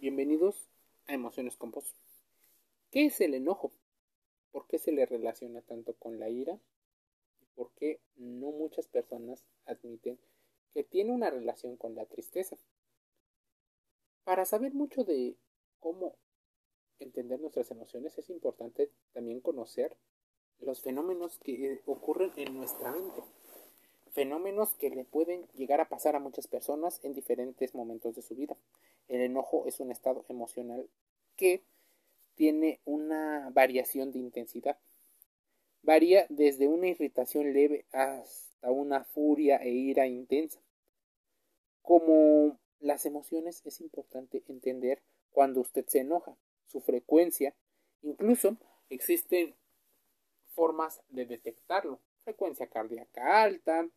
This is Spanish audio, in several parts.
Bienvenidos a Emociones con Voz. ¿Qué es el enojo? ¿Por qué se le relaciona tanto con la ira? ¿Y por qué no muchas personas admiten que tiene una relación con la tristeza? Para saber mucho de cómo entender nuestras emociones es importante también conocer los fenómenos que ocurren en nuestra mente fenómenos que le pueden llegar a pasar a muchas personas en diferentes momentos de su vida. El enojo es un estado emocional que tiene una variación de intensidad. Varía desde una irritación leve hasta una furia e ira intensa. Como las emociones es importante entender cuando usted se enoja, su frecuencia, incluso existen formas de detectarlo. Frecuencia cardíaca alta,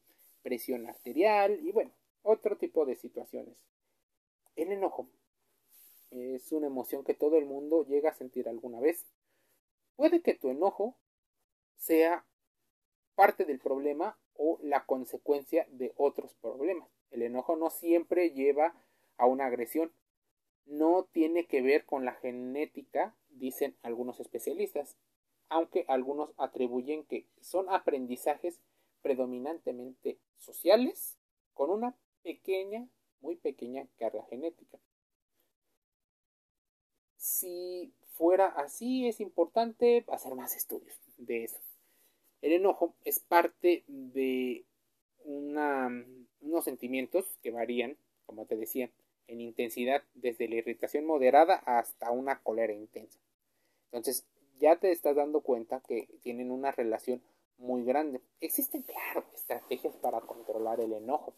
presión arterial y bueno, otro tipo de situaciones. El enojo es una emoción que todo el mundo llega a sentir alguna vez. Puede que tu enojo sea parte del problema o la consecuencia de otros problemas. El enojo no siempre lleva a una agresión. No tiene que ver con la genética, dicen algunos especialistas, aunque algunos atribuyen que son aprendizajes predominantemente sociales con una pequeña, muy pequeña carga genética. Si fuera así, es importante hacer más estudios de eso. El enojo es parte de unos sentimientos que varían, como te decía, en intensidad desde la irritación moderada hasta una cólera intensa. Entonces, ya te estás dando cuenta que tienen una relación muy grande. Existen, claro, estrategias para controlar el enojo,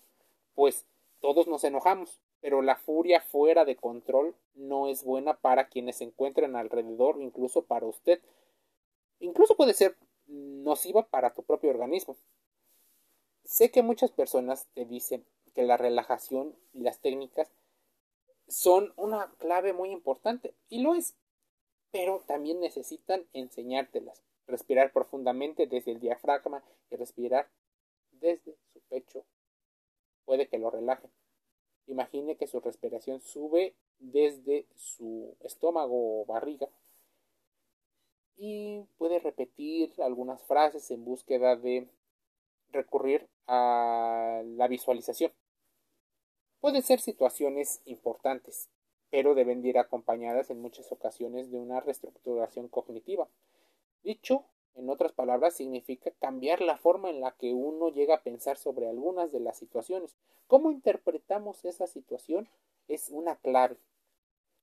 pues todos nos enojamos, pero la furia fuera de control no es buena para quienes se encuentran alrededor, incluso para usted. Incluso puede ser nociva para tu propio organismo. Sé que muchas personas te dicen que la relajación y las técnicas son una clave muy importante, y lo es, pero también necesitan enseñártelas respirar profundamente desde el diafragma y respirar desde su pecho. Puede que lo relaje. Imagine que su respiración sube desde su estómago o barriga y puede repetir algunas frases en búsqueda de recurrir a la visualización. Pueden ser situaciones importantes, pero deben ir acompañadas en muchas ocasiones de una reestructuración cognitiva. Dicho, en otras palabras, significa cambiar la forma en la que uno llega a pensar sobre algunas de las situaciones. ¿Cómo interpretamos esa situación? Es una clave.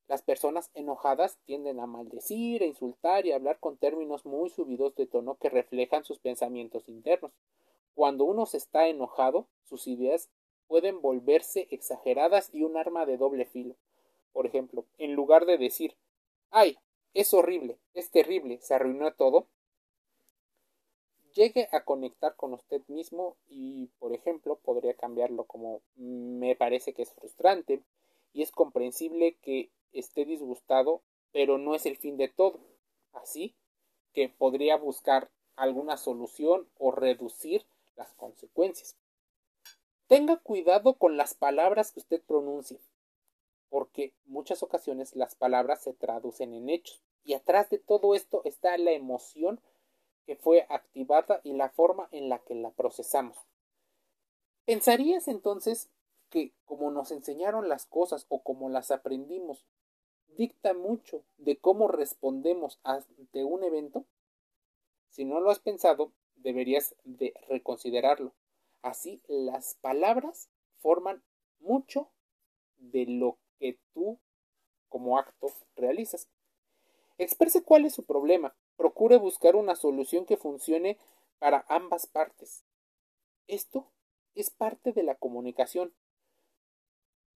Las personas enojadas tienden a maldecir, a insultar y a hablar con términos muy subidos de tono que reflejan sus pensamientos internos. Cuando uno se está enojado, sus ideas pueden volverse exageradas y un arma de doble filo. Por ejemplo, en lugar de decir, ay, es horrible, es terrible, se arruinó todo. Llegue a conectar con usted mismo y, por ejemplo, podría cambiarlo como me parece que es frustrante y es comprensible que esté disgustado, pero no es el fin de todo. Así que podría buscar alguna solución o reducir las consecuencias. Tenga cuidado con las palabras que usted pronuncie porque muchas ocasiones las palabras se traducen en hechos. Y atrás de todo esto está la emoción que fue activada y la forma en la que la procesamos. ¿Pensarías entonces que como nos enseñaron las cosas o como las aprendimos, dicta mucho de cómo respondemos ante un evento? Si no lo has pensado, deberías de reconsiderarlo. Así las palabras forman mucho de lo que tú como acto realizas. Exprese cuál es su problema. Procure buscar una solución que funcione para ambas partes. Esto es parte de la comunicación.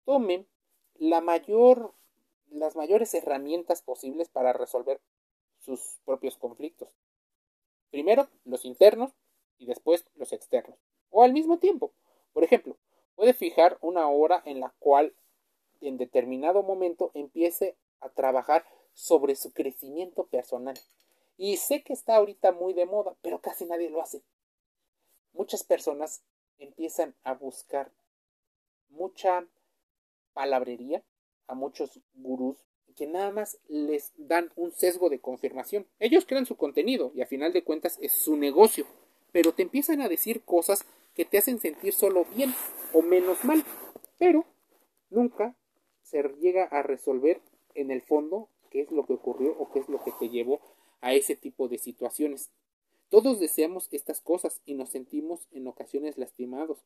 Tome la mayor, las mayores herramientas posibles para resolver sus propios conflictos. Primero los internos y después los externos. O al mismo tiempo. Por ejemplo, puede fijar una hora en la cual en determinado momento empiece a trabajar sobre su crecimiento personal. Y sé que está ahorita muy de moda, pero casi nadie lo hace. Muchas personas empiezan a buscar mucha palabrería, a muchos gurús que nada más les dan un sesgo de confirmación. Ellos crean su contenido y a final de cuentas es su negocio, pero te empiezan a decir cosas que te hacen sentir solo bien o menos mal, pero nunca se llega a resolver en el fondo qué es lo que ocurrió o qué es lo que te llevó a ese tipo de situaciones. Todos deseamos estas cosas y nos sentimos en ocasiones lastimados,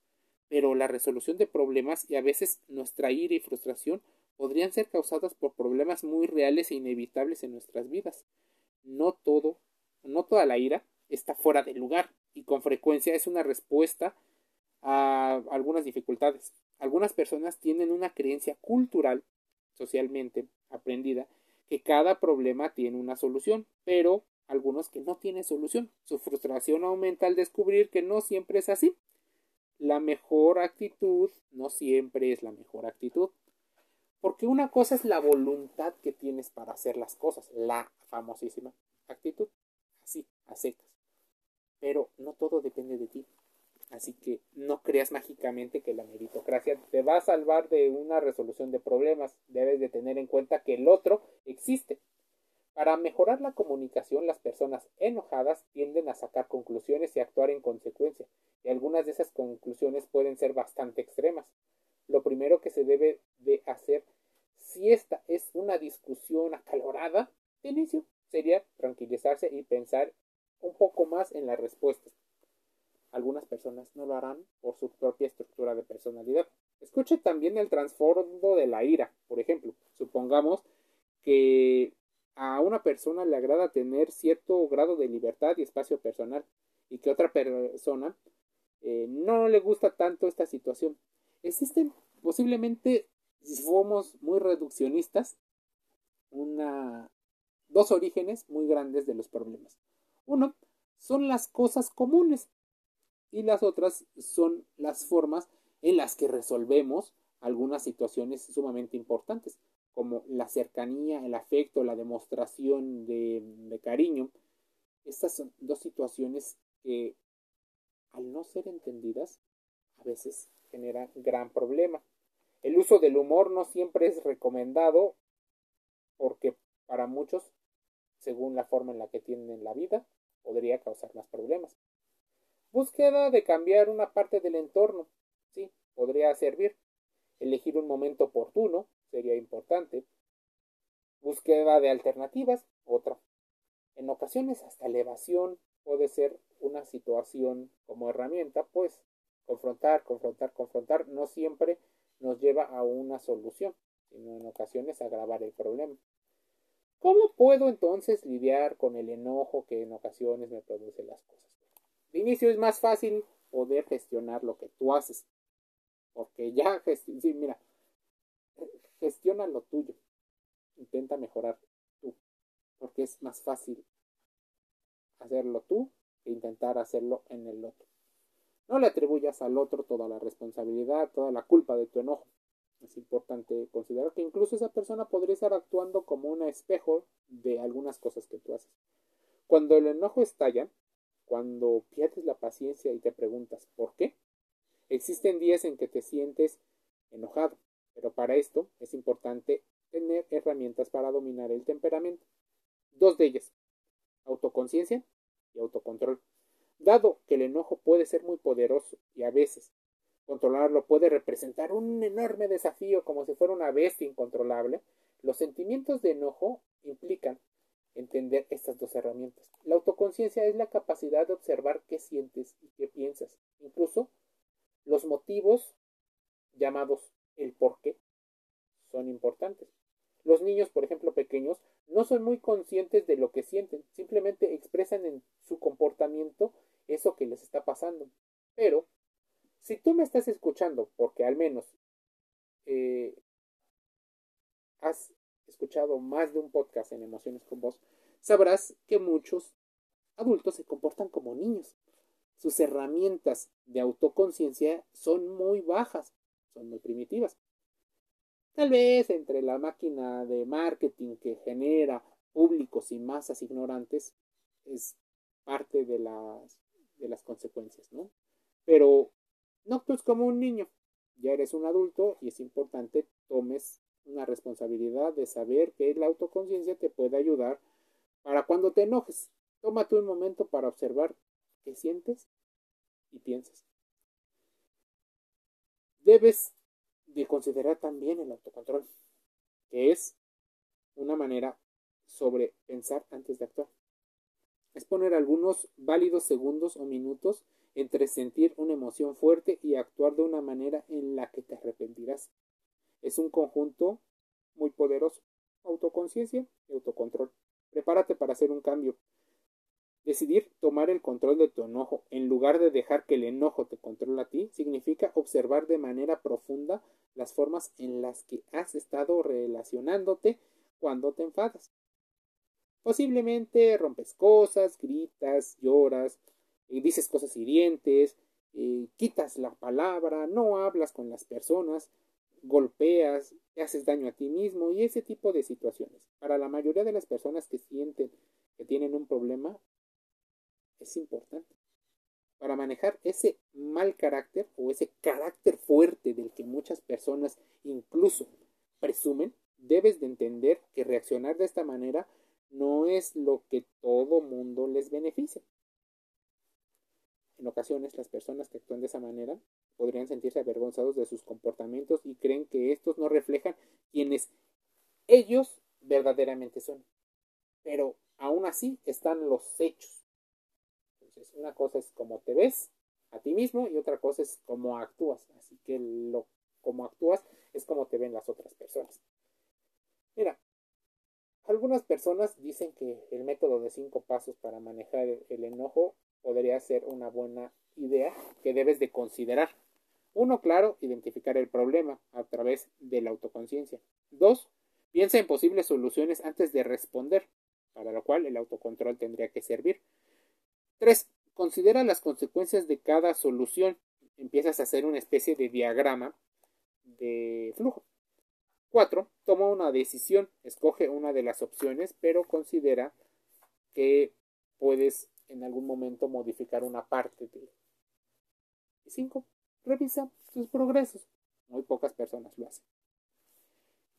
pero la resolución de problemas y a veces nuestra ira y frustración podrían ser causadas por problemas muy reales e inevitables en nuestras vidas. No todo, no toda la ira está fuera de lugar y con frecuencia es una respuesta a algunas dificultades. Algunas personas tienen una creencia cultural, socialmente aprendida, que cada problema tiene una solución, pero algunos que no tienen solución. Su frustración aumenta al descubrir que no siempre es así. La mejor actitud no siempre es la mejor actitud. Porque una cosa es la voluntad que tienes para hacer las cosas, la famosísima actitud, así, a secas. Pero no todo depende de ti. Así que no creas mágicamente que la meritocracia te va a salvar de una resolución de problemas. Debes de tener en cuenta que el otro existe. Para mejorar la comunicación, las personas enojadas tienden a sacar conclusiones y actuar en consecuencia, y algunas de esas conclusiones pueden ser bastante extremas. Lo primero que se debe de hacer si esta es una discusión acalorada de inicio sería tranquilizarse y pensar un poco más en las respuestas. Algunas personas no lo harán por su propia estructura de personalidad. Escuche también el trasfondo de la ira. Por ejemplo, supongamos que a una persona le agrada tener cierto grado de libertad y espacio personal y que otra persona eh, no le gusta tanto esta situación. Existen posiblemente, si somos muy reduccionistas, una, dos orígenes muy grandes de los problemas. Uno son las cosas comunes y las otras son las formas en las que resolvemos algunas situaciones sumamente importantes, como la cercanía, el afecto, la demostración de, cariño. Estas son dos situaciones que, al no ser entendidas, a veces generan gran problema. El uso del humor no siempre es recomendado porque para muchos, según la forma en la que tienen la vida, podría causar más problemas. Búsqueda de cambiar una parte del entorno. Sí, podría servir. Elegir un momento oportuno sería importante. Búsqueda de alternativas, otra. En ocasiones hasta elevación puede ser una situación como herramienta, pues confrontar, confrontar, confrontar no siempre nos lleva a una solución, sino en ocasiones agravar el problema. ¿Cómo puedo entonces lidiar con el enojo que en ocasiones me produce las cosas? De inicio es más fácil poder gestionar lo que tú haces. Porque ya, sí, mira, gestiona lo tuyo. Intenta mejorar tú. Porque es más fácil hacerlo tú que intentar hacerlo en el otro. No le atribuyas al otro toda la responsabilidad, toda la culpa de tu enojo. Es importante considerar que incluso esa persona podría estar actuando como un espejo de algunas cosas que tú haces. Cuando el enojo estalla, cuando pierdes la paciencia y te preguntas ¿por qué? Existen días en que te sientes enojado, pero para esto es importante tener herramientas para dominar el temperamento. Dos de ellas, autoconciencia y autocontrol. Dado que el enojo puede ser muy poderoso y a veces controlarlo puede representar un enorme desafío como si fuera una bestia incontrolable, los sentimientos de enojo implican entender estas dos herramientas. La autoconciencia es la capacidad de observar qué sientes y qué piensas. Incluso los motivos llamados el por qué son importantes. Los niños, por ejemplo, pequeños, no son muy conscientes de lo que sienten, simplemente expresan en su comportamiento eso que les está pasando. Pero, si tú me estás escuchando, porque al menos eh, has escuchado más de un podcast en Emociones con Vos, sabrás que muchos adultos se comportan como niños. Sus herramientas de autoconciencia son muy bajas, son muy primitivas. Tal vez entre la máquina de marketing que genera públicos y masas ignorantes es parte de las, de las consecuencias, ¿no? Pero no actúes como un niño, ya eres un adulto y es importante tomes responsabilidad de saber que la autoconciencia te puede ayudar para cuando te enojes. Tómate un momento para observar qué sientes y piensas. Debes de considerar también el autocontrol, que es una manera sobre pensar antes de actuar. Es poner algunos válidos segundos o minutos entre sentir una emoción fuerte y actuar de una manera en la que te arrepentirás. Es un conjunto muy poderoso. Autoconciencia y autocontrol. Prepárate para hacer un cambio. Decidir tomar el control de tu enojo en lugar de dejar que el enojo te controle a ti significa observar de manera profunda las formas en las que has estado relacionándote cuando te enfadas. Posiblemente rompes cosas, gritas, lloras, y dices cosas hirientes, eh, quitas la palabra, no hablas con las personas, golpeas, te haces daño a ti mismo y ese tipo de situaciones. Para la mayoría de las personas que sienten que tienen un problema, es importante. Para manejar ese mal carácter o ese carácter fuerte del que muchas personas incluso presumen, debes de entender que reaccionar de esta manera no es lo que todo mundo les beneficia. En ocasiones las personas que actúan de esa manera podrían sentirse avergonzados de sus comportamientos y creen que estos no reflejan quienes ellos verdaderamente son. Pero aún así están los hechos. Entonces, una cosa es cómo te ves a ti mismo y otra cosa es cómo actúas. Así que lo cómo actúas es como te ven las otras personas. Mira, algunas personas dicen que el método de cinco pasos para manejar el enojo podría ser una buena idea que debes de considerar. Uno, claro, identificar el problema a través de la autoconciencia. Dos, piensa en posibles soluciones antes de responder, para lo cual el autocontrol tendría que servir. Tres, considera las consecuencias de cada solución. Empiezas a hacer una especie de diagrama de flujo. 4. Toma una decisión, escoge una de las opciones, pero considera que puedes en algún momento modificar una parte de. Y 5. Revisa tus progresos. Muy pocas personas lo hacen.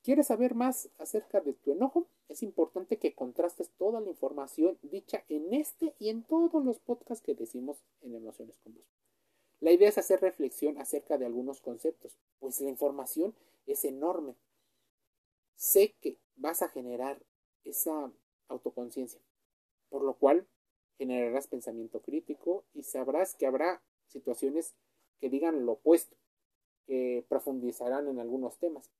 ¿Quieres saber más acerca de tu enojo? Es importante que contrastes toda la información dicha en este y en todos los podcasts que decimos en Emociones con Vos. La idea es hacer reflexión acerca de algunos conceptos, pues la información es enorme sé que vas a generar esa autoconciencia, por lo cual generarás pensamiento crítico y sabrás que habrá situaciones que digan lo opuesto, que profundizarán en algunos temas.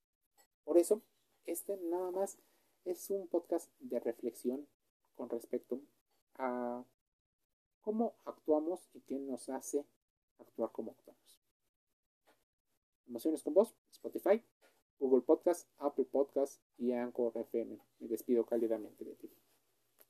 Por eso, este nada más es un podcast de reflexión con respecto a cómo actuamos y qué nos hace actuar como actuamos. Emociones con vos, Spotify, Google Podcast, Apple Podcast y Anchor FM. Me despido cálidamente de ti.